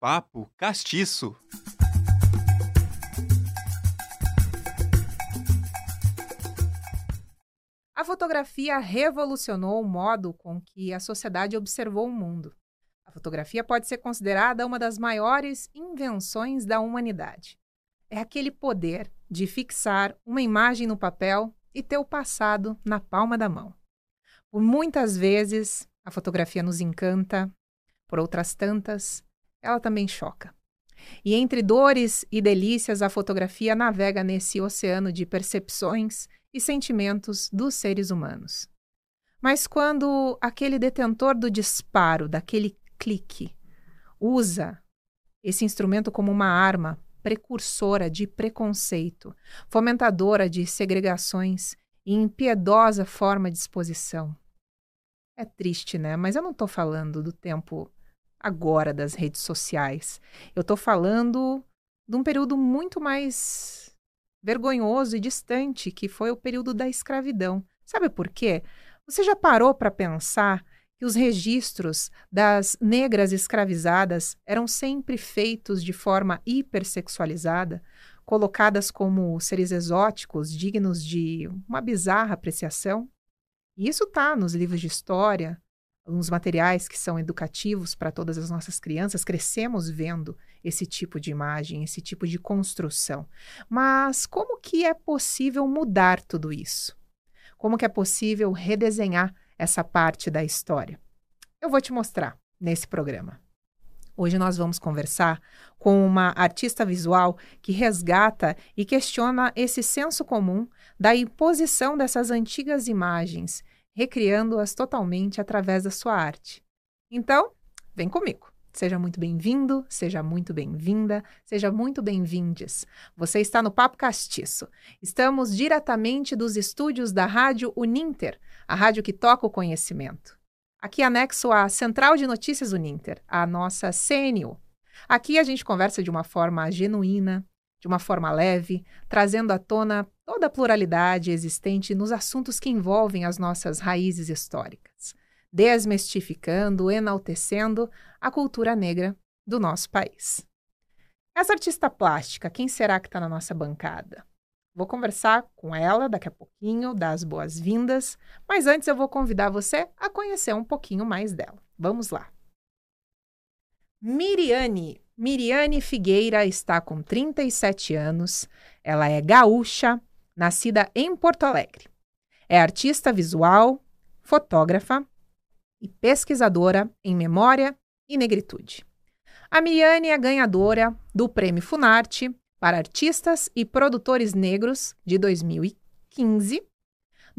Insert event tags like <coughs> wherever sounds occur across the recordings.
Papo Castiço. A fotografia revolucionou o modo com que a sociedade observou o mundo. A fotografia pode ser considerada uma das maiores invenções da humanidade. É aquele poder de fixar uma imagem no papel e ter o passado na palma da mão. Por muitas vezes, a fotografia nos encanta, por outras tantas, ela também choca. E entre dores e delícias, a fotografia navega nesse oceano de percepções e sentimentos dos seres humanos. Mas quando aquele detentor do disparo, daquele clique, usa esse instrumento como uma arma precursora de preconceito, fomentadora de segregações e impiedosa forma de exposição. É triste, né? Mas eu não estou falando do tempo agora das redes sociais. Eu estou falando de um período muito mais vergonhoso e distante, que foi o período da escravidão. Sabe por quê? Você já parou para pensar que os registros das negras escravizadas eram sempre feitos de forma hipersexualizada, colocadas como seres exóticos, dignos de uma bizarra apreciação? E isso está nos livros de história, nos materiais que são educativos para todas as nossas crianças, crescemos vendo esse tipo de imagem, esse tipo de construção. Mas como que é possível mudar tudo isso? Como que é possível redesenhar essa parte da história. Eu vou te mostrar nesse programa. Hoje nós vamos conversar com uma artista visual que resgata e questiona esse senso comum da imposição dessas antigas imagens, recriando-as totalmente através da sua arte. Então, vem comigo. Seja muito bem-vindo, seja muito bem-vinda, seja muito bem-vindes. Você está no Papo Castiço. Estamos diretamente dos estúdios da Rádio Uninter, a rádio que toca o conhecimento. Aqui anexo a Central de Notícias Uninter, a nossa CNU. Aqui a gente conversa de uma forma genuína, de uma forma leve, trazendo à tona toda a pluralidade existente nos assuntos que envolvem as nossas raízes históricas, desmistificando, enaltecendo a cultura negra do nosso país. Essa artista plástica, quem será que está na nossa bancada? Vou conversar com ela daqui a pouquinho, dar as boas-vindas, mas antes eu vou convidar você a conhecer um pouquinho mais dela. Vamos lá. Miriane. Miriane Figueira está com 37 anos. Ela é gaúcha, nascida em Porto Alegre. É artista visual, fotógrafa e pesquisadora em memória e negritude. A Miriane é ganhadora do Prêmio Funarte para Artistas e Produtores Negros de 2015,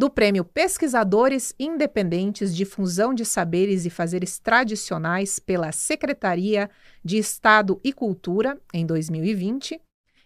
do Prêmio Pesquisadores Independentes de Fusão de Saberes e Fazeres Tradicionais pela Secretaria de Estado e Cultura em 2020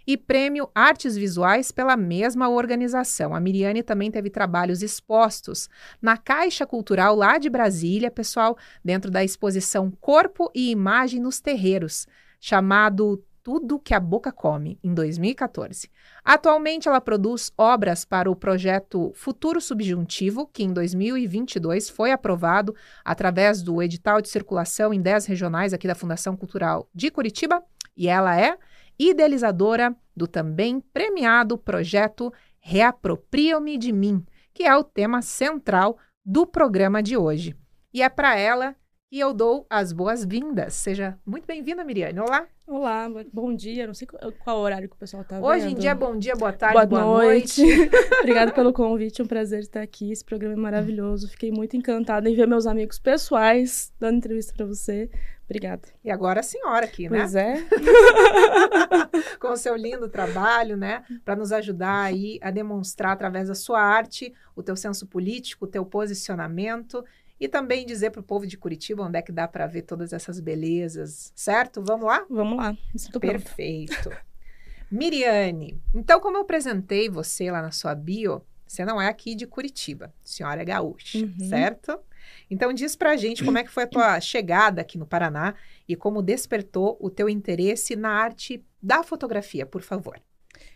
e Prêmio Artes Visuais pela mesma organização. A Miriane também teve trabalhos expostos na Caixa Cultural lá de Brasília, pessoal, dentro da exposição Corpo e Imagem nos Terreiros, chamado tudo que a boca come, em 2014. Atualmente, ela produz obras para o projeto Futuro Subjuntivo, que em 2022 foi aprovado através do edital de circulação em 10 regionais aqui da Fundação Cultural de Curitiba, e ela é idealizadora do também premiado projeto Reaproprio-me de mim, que é o tema central do programa de hoje. E é para ela e eu dou as boas-vindas. Seja muito bem-vinda, Miriane. Olá. Olá, bom dia. Não sei qual horário que o pessoal está vendo. Hoje em dia, bom dia, boa tarde, boa, boa noite. noite. <laughs> Obrigada pelo convite, é um prazer estar aqui. Esse programa é maravilhoso. Fiquei muito encantada em ver meus amigos pessoais dando entrevista para você. Obrigada. E agora a senhora aqui, né? Pois é. <laughs> Com o seu lindo trabalho, né? Para nos ajudar aí a demonstrar através da sua arte o teu senso político, o teu posicionamento e também dizer para o povo de Curitiba onde é que dá para ver todas essas belezas, certo? Vamos lá? Vamos lá. Estou Perfeito. Miriane, então como eu apresentei você lá na sua bio, você não é aqui de Curitiba, senhora é gaúcha, uhum. certo? Então diz pra gente como é que foi a tua chegada aqui no Paraná e como despertou o teu interesse na arte da fotografia, por favor.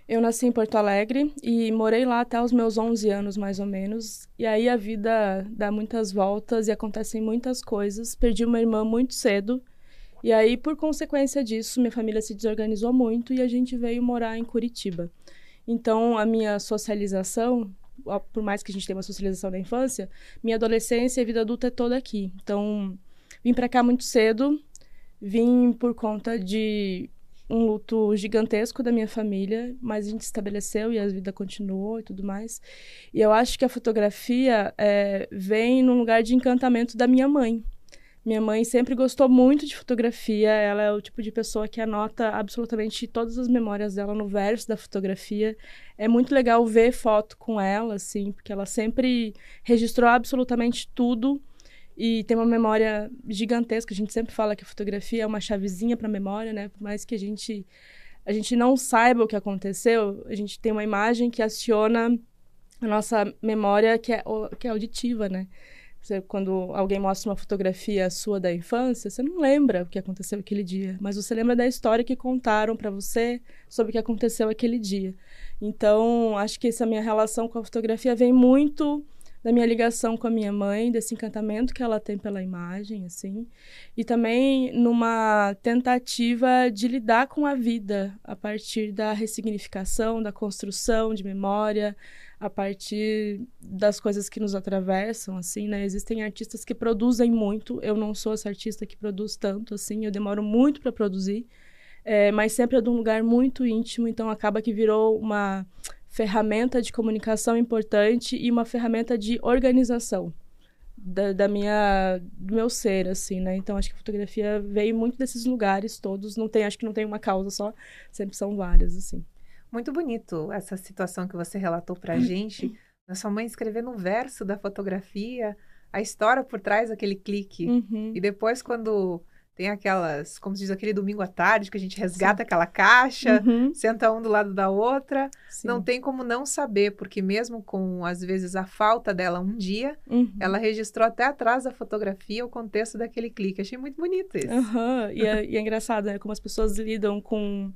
Eu nasci em Porto Alegre e morei lá até os meus 11 anos, mais ou menos. E aí a vida dá muitas voltas e acontecem muitas coisas. Perdi uma irmã muito cedo E aí, por consequência disso, minha família se desorganizou muito e a gente veio morar em Curitiba. Então, a minha socialização, por mais que a gente tenha uma socialização na infância, minha adolescência e vida adulta é toda aqui. Então, vim para cá muito cedo, vim por conta de um luto gigantesco da minha família, mas a gente estabeleceu e a vida continuou e tudo mais. E eu acho que a fotografia é, vem num lugar de encantamento da minha mãe. Minha mãe sempre gostou muito de fotografia, ela é o tipo de pessoa que anota absolutamente todas as memórias dela no verso da fotografia. É muito legal ver foto com ela, assim, porque ela sempre registrou absolutamente tudo e tem uma memória gigantesca. A gente sempre fala que a fotografia é uma chavezinha para a memória, né? Por mais que a gente a gente não saiba o que aconteceu, a gente tem uma imagem que aciona a nossa memória que é, que é auditiva, né? Quando alguém mostra uma fotografia sua da infância, você não lembra o que aconteceu aquele dia, mas você lembra da história que contaram para você sobre o que aconteceu aquele dia. Então, acho que essa minha relação com a fotografia vem muito da minha ligação com a minha mãe, desse encantamento que ela tem pela imagem, assim, e também numa tentativa de lidar com a vida a partir da ressignificação, da construção de memória, a partir das coisas que nos atravessam, assim, né? Existem artistas que produzem muito, eu não sou essa artista que produz tanto, assim, eu demoro muito para produzir, é, mas sempre é de um lugar muito íntimo, então acaba que virou uma ferramenta de comunicação importante e uma ferramenta de organização da, da, minha do meu ser assim né? Então acho que a fotografia veio muito desses lugares todos. Não tem acho que não tem uma causa só sempre são várias assim. Muito bonito essa situação que você relatou para a gente da sua mãe escrevendo um verso da fotografia a história por trás daquele clique. Uhum. e depois quando tem aquelas, como se diz, aquele domingo à tarde que a gente resgata Sim. aquela caixa, uhum. senta um do lado da outra. Sim. Não tem como não saber, porque mesmo com, às vezes, a falta dela um dia, uhum. ela registrou até atrás da fotografia o contexto daquele clique. Achei muito bonito isso. Uhum. E, é, e é engraçado, né? Como as pessoas lidam com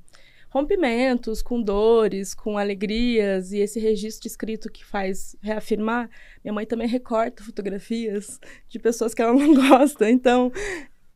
rompimentos, com dores, com alegrias e esse registro escrito que faz reafirmar. Minha mãe também recorta fotografias de pessoas que ela não <laughs> gosta. Então,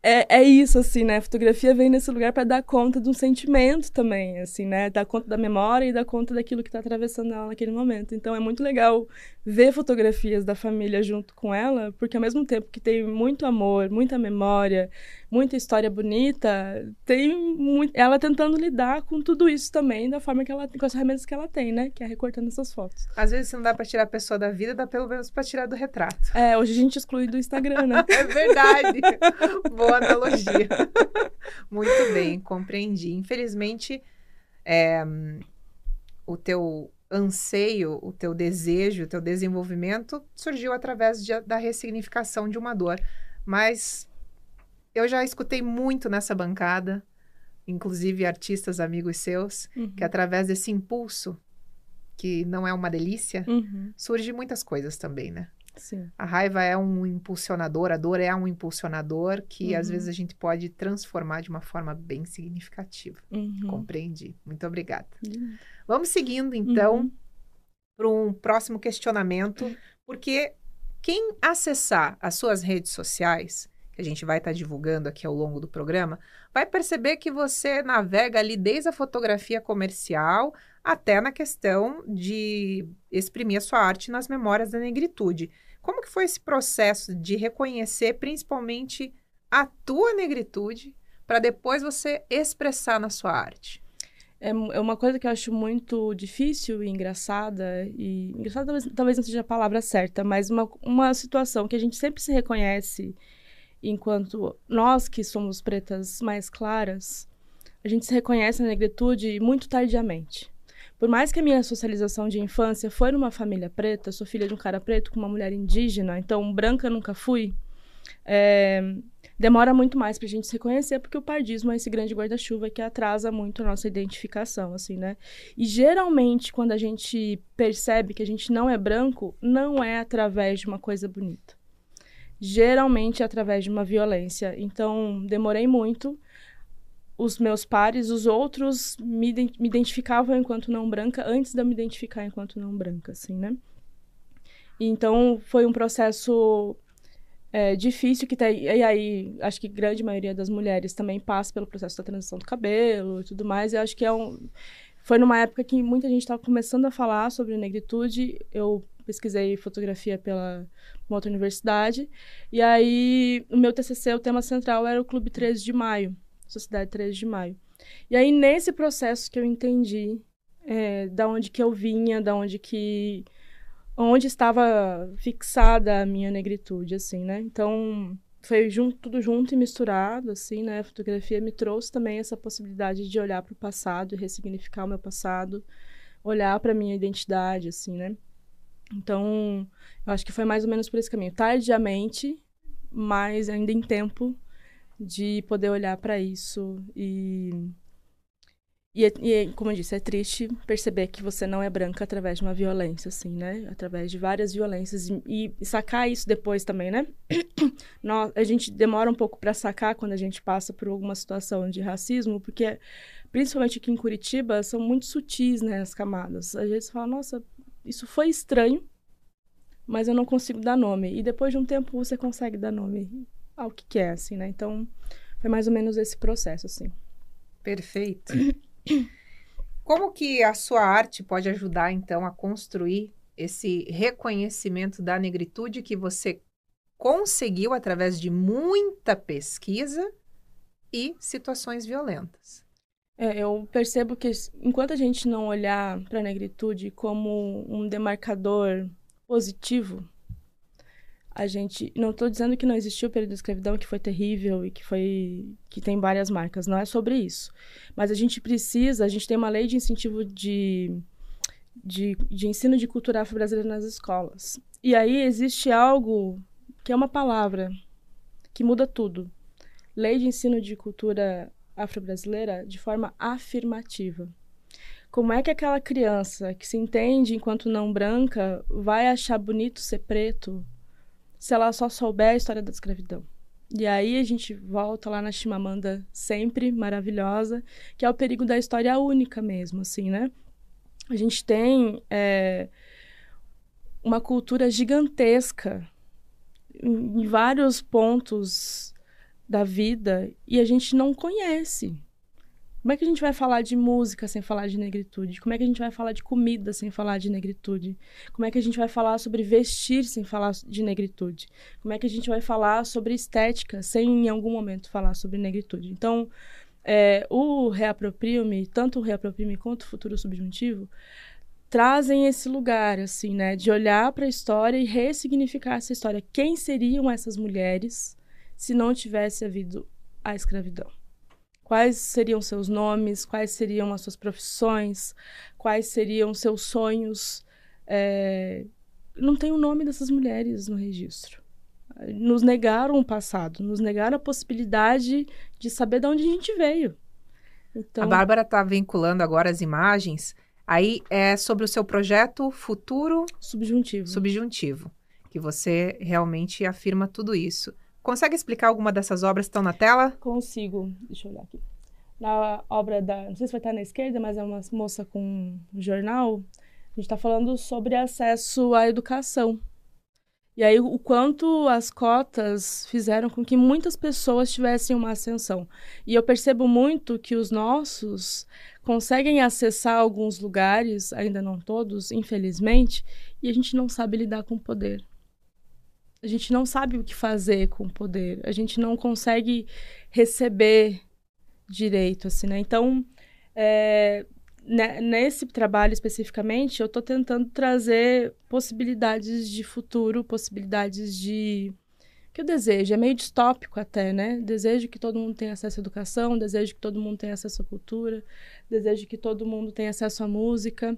é, é isso, assim, né? A fotografia vem nesse lugar para dar conta de um sentimento também, assim, né? Dar conta da memória e dar conta daquilo que está atravessando ela naquele momento. Então é muito legal ver fotografias da família junto com ela, porque ao mesmo tempo que tem muito amor, muita memória, muita história bonita, tem muito, ela tentando lidar com tudo isso também, da forma que ela com as ferramentas que ela tem, né? Que é recortando essas fotos. Às vezes, não dá para tirar a pessoa da vida, dá pelo menos para tirar do retrato. É, hoje a gente exclui do Instagram, né? <laughs> é verdade. Boa analogia. Muito bem, compreendi. Infelizmente, é, o teu anseio, o teu desejo, o teu desenvolvimento surgiu através de, da ressignificação de uma dor. Mas eu já escutei muito nessa bancada, inclusive artistas amigos seus, uhum. que através desse impulso, que não é uma delícia, uhum. surge muitas coisas também, né? Sim. A raiva é um impulsionador, a dor é um impulsionador que uhum. às vezes a gente pode transformar de uma forma bem significativa. Uhum. Compreendi. Muito obrigada. Uhum. Vamos seguindo então uhum. para um próximo questionamento, porque quem acessar as suas redes sociais que a gente vai estar tá divulgando aqui ao longo do programa, vai perceber que você navega ali desde a fotografia comercial até na questão de exprimir a sua arte nas memórias da negritude. Como que foi esse processo de reconhecer principalmente a tua negritude para depois você expressar na sua arte? É, é uma coisa que eu acho muito difícil e engraçada, e engraçada talvez, talvez não seja a palavra certa, mas uma, uma situação que a gente sempre se reconhece enquanto nós que somos pretas mais claras, a gente se reconhece na negritude muito tardiamente. Por mais que a minha socialização de infância foi numa família preta, sou filha de um cara preto com uma mulher indígena, então branca nunca fui, é, demora muito mais para a gente se reconhecer, porque o pardismo é esse grande guarda-chuva que atrasa muito a nossa identificação, assim, né? E geralmente, quando a gente percebe que a gente não é branco, não é através de uma coisa bonita geralmente através de uma violência. Então, demorei muito. Os meus pares, os outros, me, me identificavam enquanto não branca antes de eu me identificar enquanto não branca, assim, né? Então, foi um processo é, difícil que tem. E aí, acho que grande maioria das mulheres também passa pelo processo da transição do cabelo e tudo mais. E acho que é um. Foi numa época que muita gente estava começando a falar sobre negritude. Eu pesquisei fotografia pela uma outra universidade. E aí, o meu TCC, o tema central era o Clube 13 de Maio, Sociedade 13 de Maio. E aí, nesse processo que eu entendi é, da onde que eu vinha, da onde que onde estava fixada a minha negritude, assim, né? Então, foi junto, tudo junto e misturado, assim, né? A fotografia me trouxe também essa possibilidade de olhar para o passado ressignificar o meu passado, olhar para minha identidade, assim, né? Então, eu acho que foi mais ou menos por esse caminho. Tardiamente, mas ainda em tempo de poder olhar para isso e e, e, como eu disse, é triste perceber que você não é branca através de uma violência, assim, né? Através de várias violências. E, e sacar isso depois também, né? <clears throat> Nós, a gente demora um pouco para sacar quando a gente passa por alguma situação de racismo, porque, principalmente aqui em Curitiba, são muito sutis, né, as camadas. Às vezes fala, nossa, isso foi estranho, mas eu não consigo dar nome. E depois de um tempo você consegue dar nome ao que quer, assim, né? Então, foi mais ou menos esse processo, assim. Perfeito. <coughs> Como que a sua arte pode ajudar, então, a construir esse reconhecimento da negritude que você conseguiu através de muita pesquisa e situações violentas? É, eu percebo que enquanto a gente não olhar para a negritude como um demarcador positivo, a gente não estou dizendo que não existiu o período de escravidão que foi terrível e que foi que tem várias marcas não é sobre isso. Mas a gente precisa a gente tem uma lei de incentivo de de, de ensino de cultura afro-brasileira nas escolas. E aí existe algo que é uma palavra que muda tudo. Lei de ensino de cultura afro-brasileira de forma afirmativa. Como é que aquela criança que se entende enquanto não branca vai achar bonito ser preto se ela só souber a história da escravidão. E aí a gente volta lá na Chimamanda, sempre maravilhosa, que é o perigo da história única mesmo, assim, né? A gente tem é, uma cultura gigantesca em, em vários pontos da vida e a gente não conhece. Como é que a gente vai falar de música sem falar de negritude? Como é que a gente vai falar de comida sem falar de negritude? Como é que a gente vai falar sobre vestir sem falar de negritude? Como é que a gente vai falar sobre estética sem em algum momento falar sobre negritude? Então, é, o Reaproprio-me, tanto o Reaproprio-me quanto o Futuro Subjuntivo, trazem esse lugar, assim, né? De olhar para a história e ressignificar essa história. Quem seriam essas mulheres se não tivesse havido a escravidão? Quais seriam seus nomes? Quais seriam as suas profissões? Quais seriam seus sonhos? É... Não tem o nome dessas mulheres no registro. Nos negaram o passado, nos negaram a possibilidade de saber de onde a gente veio. Então... A Bárbara está vinculando agora as imagens. Aí é sobre o seu projeto futuro subjuntivo. Subjuntivo, que você realmente afirma tudo isso. Consegue explicar alguma dessas obras que estão na tela? Consigo. Deixa eu olhar aqui. Na obra da. Não sei se vai estar na esquerda, mas é uma moça com um jornal. A gente está falando sobre acesso à educação. E aí, o quanto as cotas fizeram com que muitas pessoas tivessem uma ascensão. E eu percebo muito que os nossos conseguem acessar alguns lugares, ainda não todos, infelizmente, e a gente não sabe lidar com o poder a gente não sabe o que fazer com o poder, a gente não consegue receber direito, assim, né? Então, é, né, nesse trabalho especificamente, eu estou tentando trazer possibilidades de futuro, possibilidades de que eu desejo, é meio distópico até, né? Desejo que todo mundo tenha acesso à educação, desejo que todo mundo tenha acesso à cultura, desejo que todo mundo tenha acesso à música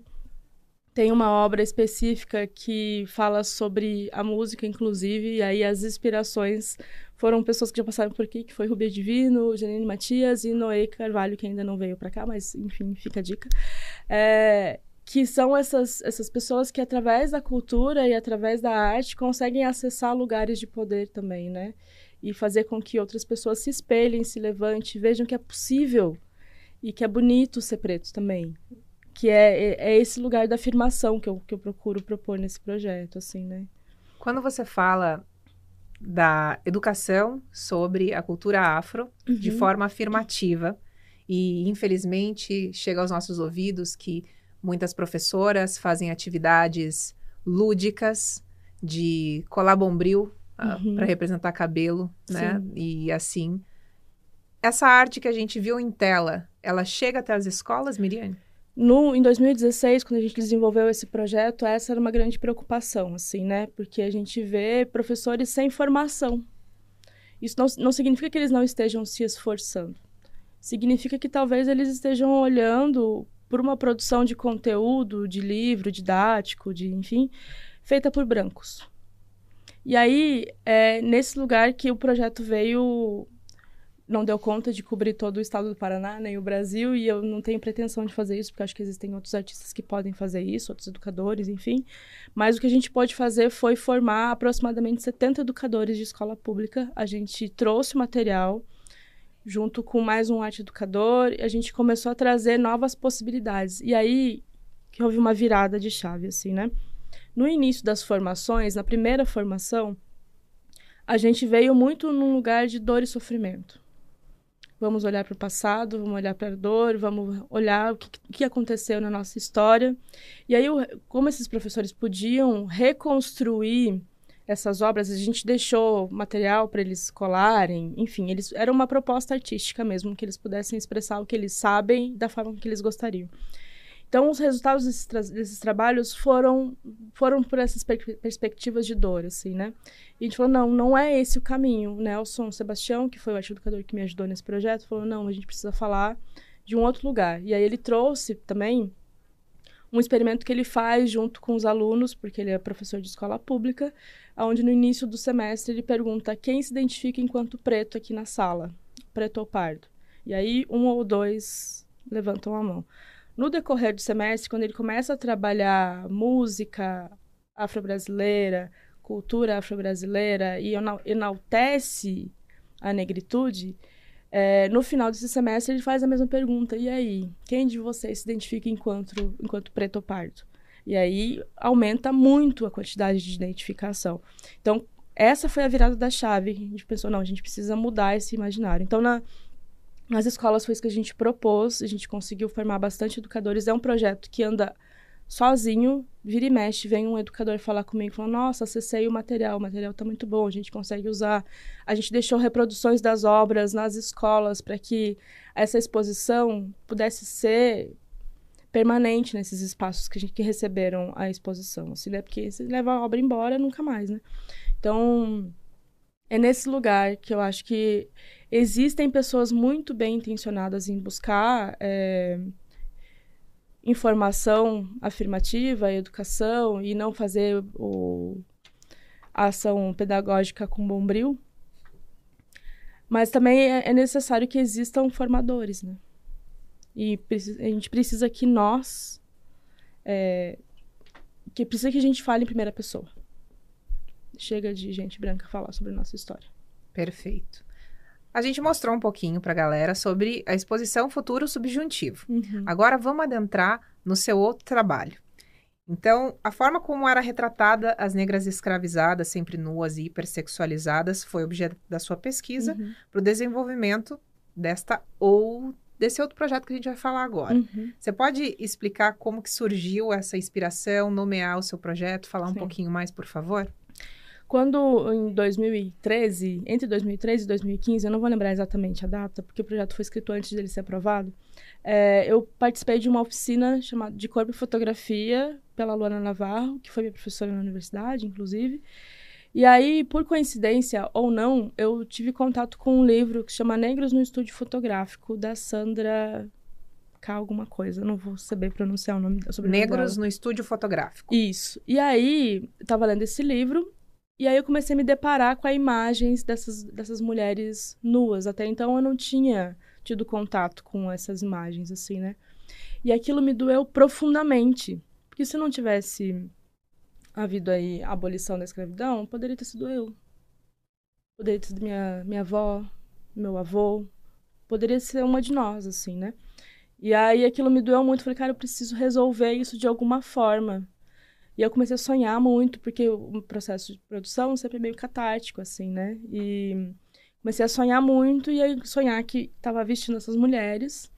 tem uma obra específica que fala sobre a música, inclusive, e aí as inspirações foram pessoas que já passaram por aqui, que foi Rubia Divino, Janine Matias e Noé Carvalho, que ainda não veio para cá, mas enfim, fica a dica. É, que são essas, essas pessoas que, através da cultura e através da arte, conseguem acessar lugares de poder também, né? E fazer com que outras pessoas se espelhem, se levantem, vejam que é possível e que é bonito ser preto também que é, é, é esse lugar da afirmação que eu, que eu procuro propor nesse projeto, assim, né? Quando você fala da educação sobre a cultura afro uhum. de forma afirmativa. E, infelizmente, chega aos nossos ouvidos que muitas professoras fazem atividades lúdicas de colar bombril ah, uhum. para representar cabelo, né? Sim. E assim. Essa arte que a gente viu em tela, ela chega até as escolas, Miriane? No, em 2016, quando a gente desenvolveu esse projeto, essa era uma grande preocupação, assim, né? Porque a gente vê professores sem formação. Isso não, não significa que eles não estejam se esforçando. Significa que talvez eles estejam olhando por uma produção de conteúdo, de livro didático, de enfim, feita por brancos. E aí, é nesse lugar que o projeto veio, não deu conta de cobrir todo o estado do Paraná, nem o Brasil, e eu não tenho pretensão de fazer isso, porque acho que existem outros artistas que podem fazer isso, outros educadores, enfim. Mas o que a gente pôde fazer foi formar aproximadamente 70 educadores de escola pública. A gente trouxe material junto com mais um arte educador, e a gente começou a trazer novas possibilidades. E aí que houve uma virada de chave, assim, né? No início das formações, na primeira formação, a gente veio muito num lugar de dor e sofrimento. Vamos olhar para o passado, vamos olhar para a dor, vamos olhar o que, que, aconteceu na nossa história. E aí, como esses professores podiam reconstruir essas obras, a gente deixou material para eles colarem, enfim, eles era uma proposta artística mesmo, que eles pudessem expressar o que eles sabem da forma que eles gostariam. Então, os resultados desses, tra desses trabalhos foram, foram por essas per perspectivas de dor, assim, né? E a gente falou, não, não é esse o caminho. Nelson Sebastião, que foi o educador que me ajudou nesse projeto, falou, não, a gente precisa falar de um outro lugar. E aí ele trouxe também um experimento que ele faz junto com os alunos, porque ele é professor de escola pública, onde no início do semestre ele pergunta quem se identifica enquanto preto aqui na sala, preto ou pardo. E aí um ou dois levantam a mão. No decorrer do semestre, quando ele começa a trabalhar música afro-brasileira, cultura afro-brasileira e enaltece a negritude, é, no final desse semestre ele faz a mesma pergunta. E aí, quem de vocês se identifica enquanto, enquanto preto ou pardo? E aí aumenta muito a quantidade de identificação. Então, essa foi a virada da chave. A gente pensou, não, a gente precisa mudar esse imaginário. Então, na, nas escolas foi isso que a gente propôs, a gente conseguiu formar bastante educadores. É um projeto que anda sozinho, vira e mexe, vem um educador falar comigo, falando, nossa, acessei o material, o material está muito bom, a gente consegue usar. A gente deixou reproduções das obras nas escolas para que essa exposição pudesse ser permanente nesses espaços que, a gente, que receberam a exposição, assim, né? Porque se leva a obra embora, nunca mais, né? Então, é nesse lugar que eu acho que existem pessoas muito bem intencionadas em buscar é, informação afirmativa, educação e não fazer o, a ação pedagógica com bombril. Mas também é, é necessário que existam formadores, né? E a gente precisa que nós. É, que precisa que a gente fale em primeira pessoa. Chega de gente branca falar sobre a nossa história. Perfeito. A gente mostrou um pouquinho para a galera sobre a exposição Futuro Subjuntivo. Uhum. Agora vamos adentrar no seu outro trabalho. Então, a forma como era retratada as negras escravizadas, sempre nuas e hipersexualizadas, foi objeto da sua pesquisa uhum. para o desenvolvimento desta ou desse outro projeto que a gente vai falar agora. Uhum. Você pode explicar como que surgiu essa inspiração, nomear o seu projeto, falar Sim. um pouquinho mais, por favor? Quando em 2013, entre 2013 e 2015, eu não vou lembrar exatamente a data, porque o projeto foi escrito antes dele ser aprovado, é, eu participei de uma oficina chamada de Corpo e Fotografia pela Luana Navarro, que foi minha professora na universidade, inclusive. E aí, por coincidência ou não, eu tive contato com um livro que se chama Negros no Estúdio Fotográfico, da Sandra K alguma coisa, não vou saber pronunciar o nome sobre Negros no Estúdio Fotográfico. Isso. E aí, eu tava lendo esse livro e aí eu comecei a me deparar com as imagens dessas, dessas mulheres nuas. Até então eu não tinha tido contato com essas imagens, assim, né? E aquilo me doeu profundamente. Porque se não tivesse havido aí a abolição da escravidão, poderia ter sido eu. Poderia ter sido minha, minha avó, meu avô. Poderia ser uma de nós, assim, né? E aí aquilo me doeu muito. Falei, cara, eu preciso resolver isso de alguma forma. E eu comecei a sonhar muito, porque o processo de produção sempre é meio catártico, assim, né? E comecei a sonhar muito e aí sonhar que estava vestindo essas mulheres.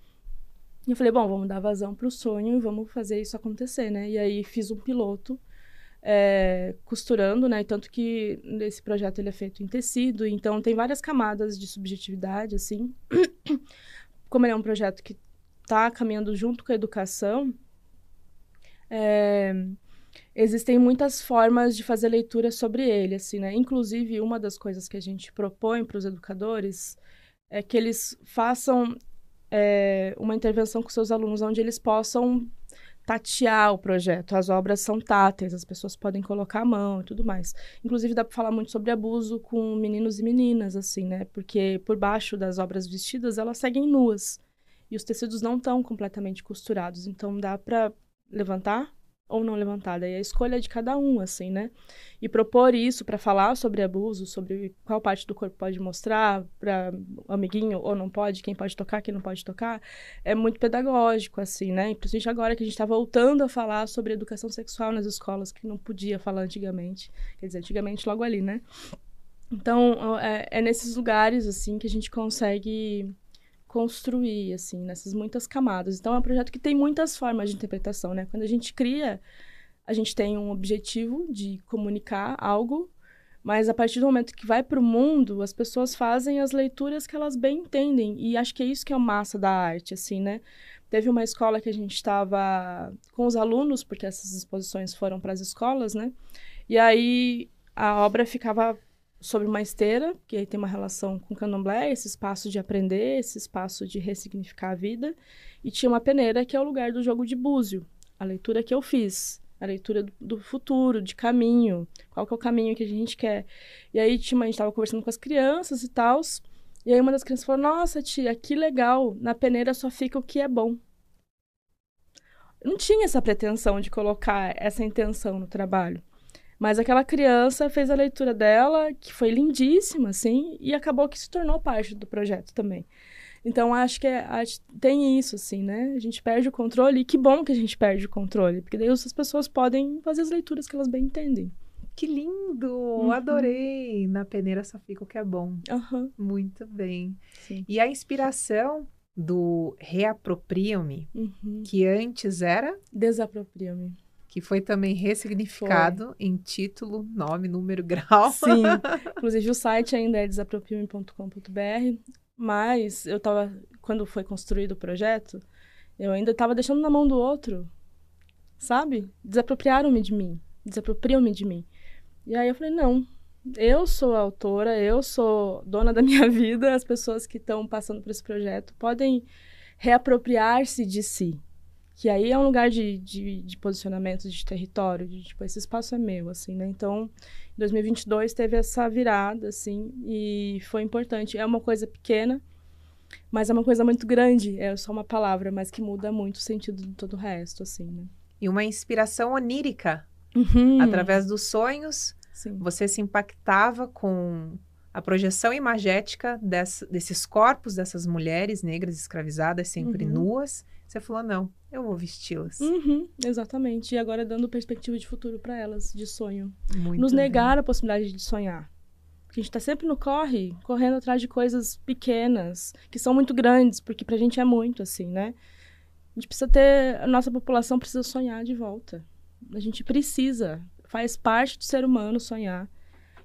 E eu falei, bom, vamos dar vazão para o sonho e vamos fazer isso acontecer, né? E aí fiz um piloto é, costurando, né? Tanto que esse projeto ele é feito em tecido, então tem várias camadas de subjetividade, assim. <coughs> Como ele é um projeto que está caminhando junto com a educação, é, existem muitas formas de fazer leitura sobre ele, assim, né? Inclusive, uma das coisas que a gente propõe para os educadores é que eles façam é, uma intervenção com seus alunos, onde eles possam tatear o projeto. As obras são táteis, as pessoas podem colocar a mão e tudo mais. Inclusive, dá para falar muito sobre abuso com meninos e meninas, assim, né? Porque por baixo das obras vestidas, elas seguem nuas. E os tecidos não estão completamente costurados. Então, dá para levantar ou não levantada. E a escolha é de cada um, assim, né? E propor isso para falar sobre abuso, sobre qual parte do corpo pode mostrar para amiguinho ou não pode, quem pode tocar, quem não pode tocar, é muito pedagógico, assim, né? E principalmente agora que a gente está voltando a falar sobre educação sexual nas escolas, que não podia falar antigamente. Quer dizer, antigamente logo ali, né? Então, é, é nesses lugares, assim, que a gente consegue construir, assim, nessas muitas camadas. Então, é um projeto que tem muitas formas de interpretação, né? Quando a gente cria, a gente tem um objetivo de comunicar algo, mas a partir do momento que vai para o mundo, as pessoas fazem as leituras que elas bem entendem. E acho que é isso que é o massa da arte, assim, né? Teve uma escola que a gente estava com os alunos, porque essas exposições foram para as escolas, né? E aí a obra ficava sobre uma esteira, que aí tem uma relação com o candomblé, esse espaço de aprender, esse espaço de ressignificar a vida. E tinha uma peneira, que é o lugar do jogo de búzio, a leitura que eu fiz, a leitura do, do futuro, de caminho, qual que é o caminho que a gente quer. E aí tinha, a gente estava conversando com as crianças e tal, e aí uma das crianças falou, nossa tia, que legal, na peneira só fica o que é bom. Não tinha essa pretensão de colocar essa intenção no trabalho. Mas aquela criança fez a leitura dela, que foi lindíssima, assim, e acabou que se tornou parte do projeto também. Então, acho que é, acho, tem isso, assim, né? A gente perde o controle, e que bom que a gente perde o controle, porque daí as pessoas podem fazer as leituras que elas bem entendem. Que lindo! Uhum. Adorei! Na peneira só fica o que é bom. Uhum. Muito bem. Sim. E a inspiração do Reaproprio-me, uhum. que antes era? Desaproprio-me que foi também ressignificado foi. em título, nome, número, <laughs> grau. Sim. Inclusive o site ainda é desapropriame.com.br, mas eu tava quando foi construído o projeto, eu ainda estava deixando na mão do outro. Sabe? Desapropriaram-me de mim, desapropriam-me de mim. E aí eu falei, não, eu sou a autora, eu sou dona da minha <laughs> vida, as pessoas que estão passando por esse projeto podem reapropriar-se de si. Que aí é um lugar de, de, de, posicionamento de território, de tipo, esse espaço é meu, assim, né? Então, em 2022 teve essa virada, assim, e foi importante. É uma coisa pequena, mas é uma coisa muito grande. É só uma palavra, mas que muda muito o sentido de todo o resto, assim, né? E uma inspiração onírica. Uhum. Através dos sonhos, Sim. você se impactava com a projeção imagética dessa, desses corpos dessas mulheres negras escravizadas, sempre uhum. nuas. Você falou, não, eu vou vesti-las. Uhum, exatamente. E agora dando perspectiva de futuro para elas, de sonho. Muito Nos bem. negar a possibilidade de sonhar. Porque a gente está sempre no corre, correndo atrás de coisas pequenas, que são muito grandes, porque pra gente é muito, assim, né? A gente precisa ter. A nossa população precisa sonhar de volta. A gente precisa. Faz parte do ser humano sonhar.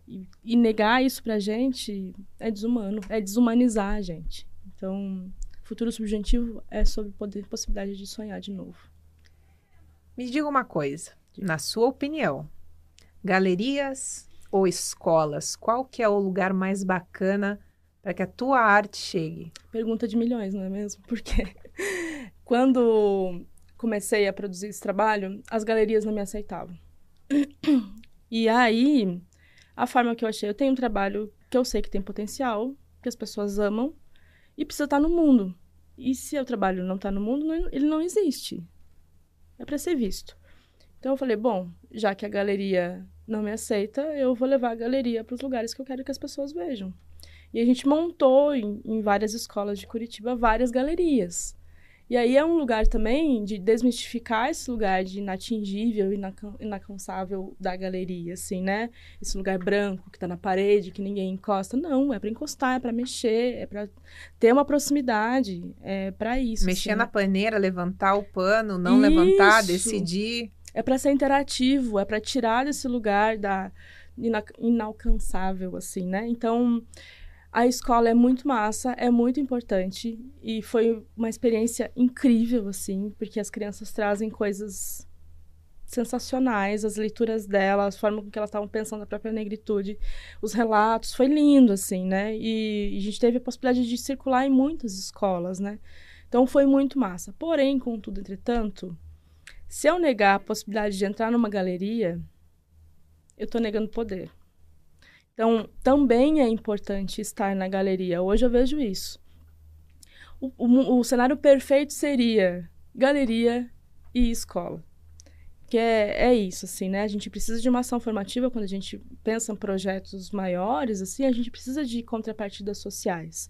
E, e negar isso pra gente é desumano, é desumanizar a gente. Então, Futuro subjetivo é sobre poder, possibilidade de sonhar de novo. Me diga uma coisa, na sua opinião, galerias ou escolas, qual que é o lugar mais bacana para que a tua arte chegue? Pergunta de milhões, não é mesmo? <laughs> Porque quando comecei a produzir esse trabalho, as galerias não me aceitavam. <clears throat> E aí, a forma que eu achei, eu tenho um trabalho que eu sei que tem potencial, que as pessoas amam, e precisa estar no mundo. E se o trabalho não está no mundo, não, ele não existe. É para ser visto. Então eu falei, bom, já que a galeria não me aceita, eu vou levar a galeria para os lugares que eu quero que as pessoas vejam. E a gente montou em, em várias escolas de Curitiba várias galerias. E aí é um lugar também de desmistificar esse lugar de inatingível, inalcançável da galeria, assim, né? Esse lugar branco que tá na parede, que ninguém encosta. Não, é para encostar, é para mexer, é para ter uma proximidade, é para isso. Mexer assim, na paneira, levantar o pano, não isso. levantar, decidir. É para ser interativo, é para tirar desse lugar da inalcançável, assim, né? Então, a escola é muito massa, é muito importante e foi uma experiência incrível, assim, porque as crianças trazem coisas sensacionais, as leituras delas, a forma com que elas estavam pensando a própria negritude, os relatos, foi lindo, assim, né? E, e a gente teve a possibilidade de circular em muitas escolas, né? Então foi muito massa. Porém, contudo, entretanto, se eu negar a possibilidade de entrar numa galeria, eu estou negando poder. Então, também é importante estar na galeria. Hoje eu vejo isso. O, o, o cenário perfeito seria galeria e escola. Que é, é isso, assim, né? A gente precisa de uma ação formativa quando a gente pensa em projetos maiores, assim, a gente precisa de contrapartidas sociais.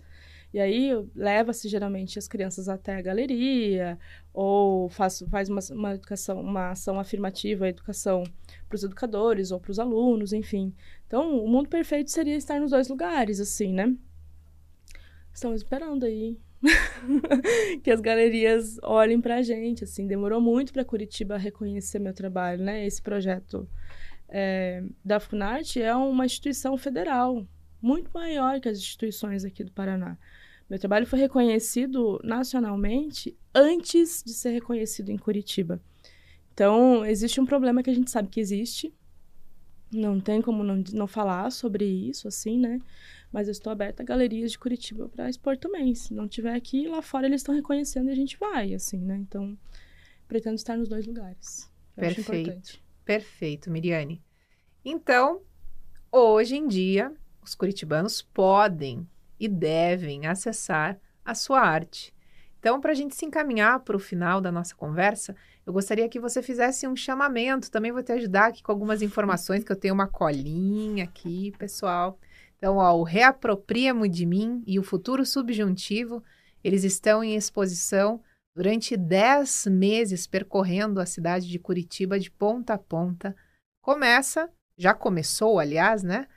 E aí leva-se geralmente as crianças até a galeria, ou faz, faz uma, uma educação, uma ação afirmativa, a educação para os educadores ou para os alunos, enfim. Então, o mundo perfeito seria estar nos dois lugares, assim, né? Estamos esperando aí <laughs> que as galerias olhem para a gente, assim. Demorou muito para Curitiba reconhecer meu trabalho, né? Esse projeto é, da Funarte é uma instituição federal, muito maior que as instituições aqui do Paraná. Meu trabalho foi reconhecido nacionalmente antes de ser reconhecido em Curitiba. Então, existe um problema que a gente sabe que existe. Não tem como não, não falar sobre isso, assim, né? Mas eu estou aberta a galerias de Curitiba para expor também. Se não tiver aqui, lá fora eles estão reconhecendo e a gente vai, assim, né? Então, pretendo estar nos dois lugares. Perfeito. Perfeito, Miriane. Então, hoje em dia, os curitibanos podem e devem acessar a sua arte. Então, para a gente se encaminhar para o final da nossa conversa, eu gostaria que você fizesse um chamamento. Também vou te ajudar aqui com algumas informações, que eu tenho uma colinha aqui, pessoal. Então, ó, o Reapropriamo de Mim e o Futuro Subjuntivo, eles estão em exposição durante 10 meses percorrendo a cidade de Curitiba de ponta a ponta. Começa, já começou, aliás, né?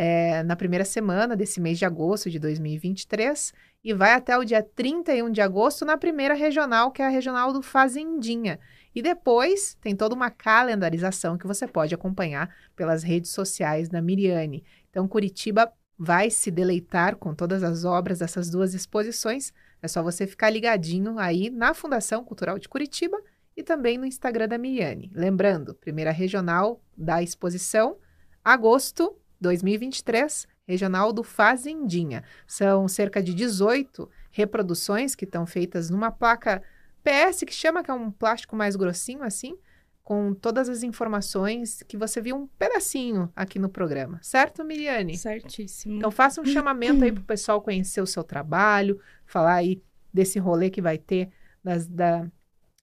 É, na primeira semana desse mês de agosto de 2023 e vai até o dia 31 de agosto na primeira regional, que é a regional do Fazendinha. E depois tem toda uma calendarização que você pode acompanhar pelas redes sociais da Miriane. Então, Curitiba vai se deleitar com todas as obras dessas duas exposições. É só você ficar ligadinho aí na Fundação Cultural de Curitiba e também no Instagram da Miriane. Lembrando, primeira regional da exposição, agosto 2023, regional do Fazendinha. São cerca de 18 reproduções que estão feitas numa placa PS, que chama que é um plástico mais grossinho assim, com todas as informações que você viu um pedacinho aqui no programa. Certo, Miriane? Certíssimo. Então faça um chamamento aí para o pessoal conhecer o seu trabalho, falar aí desse rolê que vai ter das, da,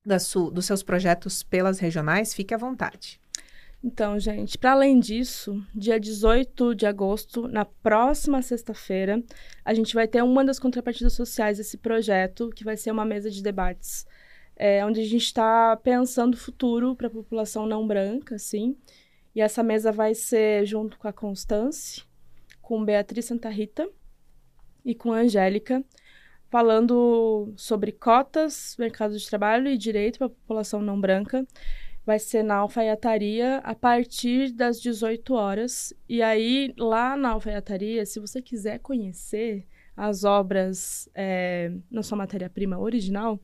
dos seus projetos pelas regionais. Fique à vontade. Então, gente, para além disso, dia 18 de agosto, na próxima sexta-feira, a gente vai ter uma das contrapartidas sociais desse projeto, que vai ser uma mesa de debates, é, onde a gente está pensando o futuro para a população não branca, assim. E essa mesa vai ser junto com a Constance, com Beatriz Santa Rita e com a Angélica, falando sobre cotas, mercado de trabalho e direito para a população não branca vai ser na alfaiataria a partir das 18 horas. E aí, lá na alfaiataria, se você quiser conhecer as obras é, na sua matéria-prima original,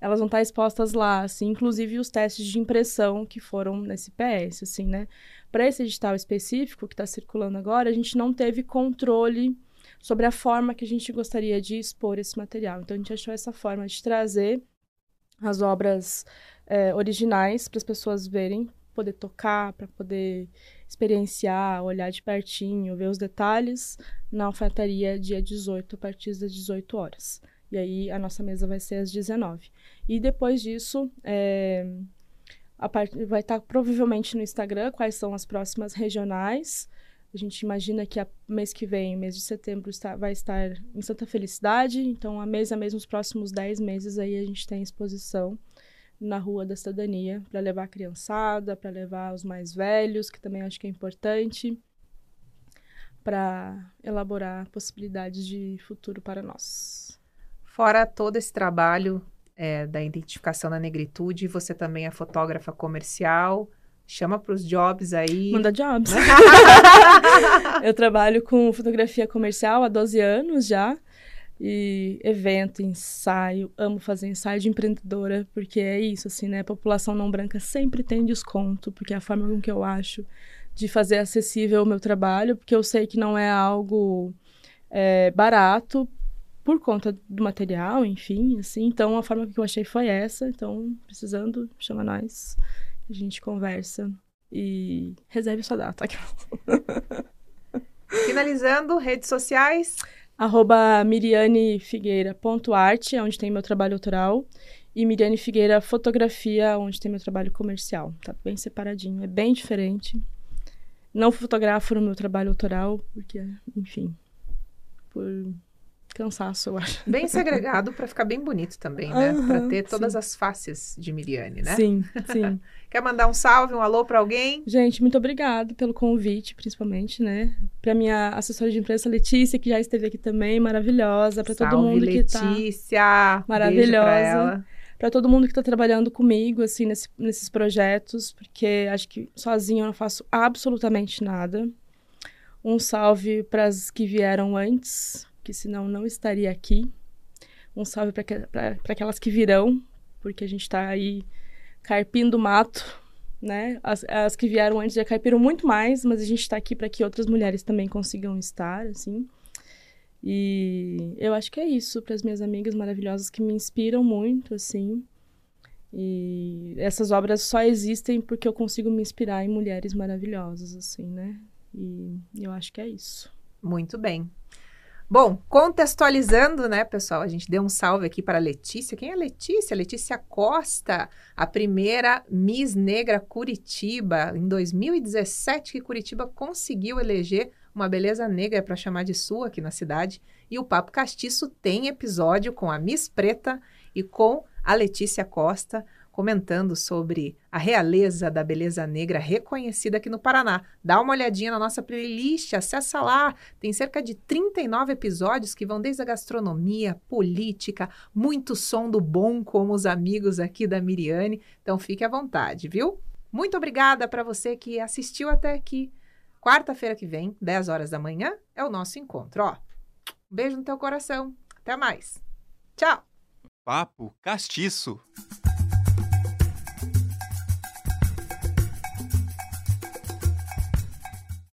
elas vão estar expostas lá, assim, inclusive os testes de impressão que foram nesse PS, assim, né? Para esse edital específico que está circulando agora, a gente não teve controle sobre a forma que a gente gostaria de expor esse material. Então, a gente achou essa forma de trazer as obras é, originais para as pessoas verem, poder tocar, para poder experienciar, olhar de pertinho, ver os detalhes na alfaiataria dia 18, a partir das 18 horas. E aí a nossa mesa vai ser às 19. E depois disso, é, part... vai estar provavelmente no Instagram quais são as próximas regionais. A gente imagina que a mês que vem, mês de setembro, está, vai estar em Santa Felicidade. Então, a mês a mês, nos próximos 10 meses, aí a gente tem exposição na Rua da Cidadania para levar a criançada, para levar os mais velhos, que também acho que é importante, para elaborar possibilidades de futuro para nós. Fora todo esse trabalho é, da identificação da negritude, você também é fotógrafa comercial. Chama para os jobs aí. Manda jobs. <laughs> eu trabalho com fotografia comercial há 12 anos já. E evento, ensaio, amo fazer ensaio de empreendedora, porque é isso, assim, né? A população não branca sempre tem desconto, porque é a forma com que eu acho de fazer acessível o meu trabalho, porque eu sei que não é algo é, barato por conta do material, enfim, assim. Então, a forma que eu achei foi essa. Então, precisando, chama nós, a gente conversa e reserve sua data. <laughs> Finalizando, redes sociais arroba mirianefigueira.arte, onde tem meu trabalho autoral, e Miriane Figueira Fotografia, onde tem meu trabalho comercial. Tá bem separadinho, é bem diferente. Não fotografo no meu trabalho autoral, porque, enfim, por cansaço, eu acho. Bem <laughs> segregado para ficar bem bonito também, né? Uhum, para ter todas sim. as faces de Miriane, né? Sim, <laughs> sim. Quer mandar um salve, um alô para alguém? Gente, muito obrigada pelo convite, principalmente, né? Para minha assessora de imprensa Letícia, que já esteve aqui também, maravilhosa, para todo mundo Letícia. que tá Letícia, maravilhosa. Para todo mundo que está trabalhando comigo, assim, nesse, nesses projetos, porque acho que sozinho eu não faço absolutamente nada. Um salve para as que vieram antes, que senão não estaria aqui. Um salve para aquelas que virão, porque a gente está aí carpindo mato, né? As, as que vieram antes já carpiram muito mais, mas a gente está aqui para que outras mulheres também consigam estar, assim. E eu acho que é isso para as minhas amigas maravilhosas que me inspiram muito, assim. E essas obras só existem porque eu consigo me inspirar em mulheres maravilhosas, assim, né? E eu acho que é isso. Muito bem. Bom, contextualizando, né, pessoal? A gente deu um salve aqui para a Letícia. Quem é a Letícia? Letícia Costa, a primeira Miss Negra Curitiba. Em 2017, que Curitiba conseguiu eleger uma beleza negra para chamar de sua aqui na cidade. E o Papo Castiço tem episódio com a Miss Preta e com a Letícia Costa comentando sobre a realeza da beleza negra reconhecida aqui no Paraná. Dá uma olhadinha na nossa playlist, acessa lá. Tem cerca de 39 episódios que vão desde a gastronomia, política, muito som do bom, como os amigos aqui da Miriane. Então fique à vontade, viu? Muito obrigada para você que assistiu até aqui. Quarta-feira que vem, 10 horas da manhã, é o nosso encontro. Ó, um beijo no teu coração. Até mais. Tchau. Papo Castiço.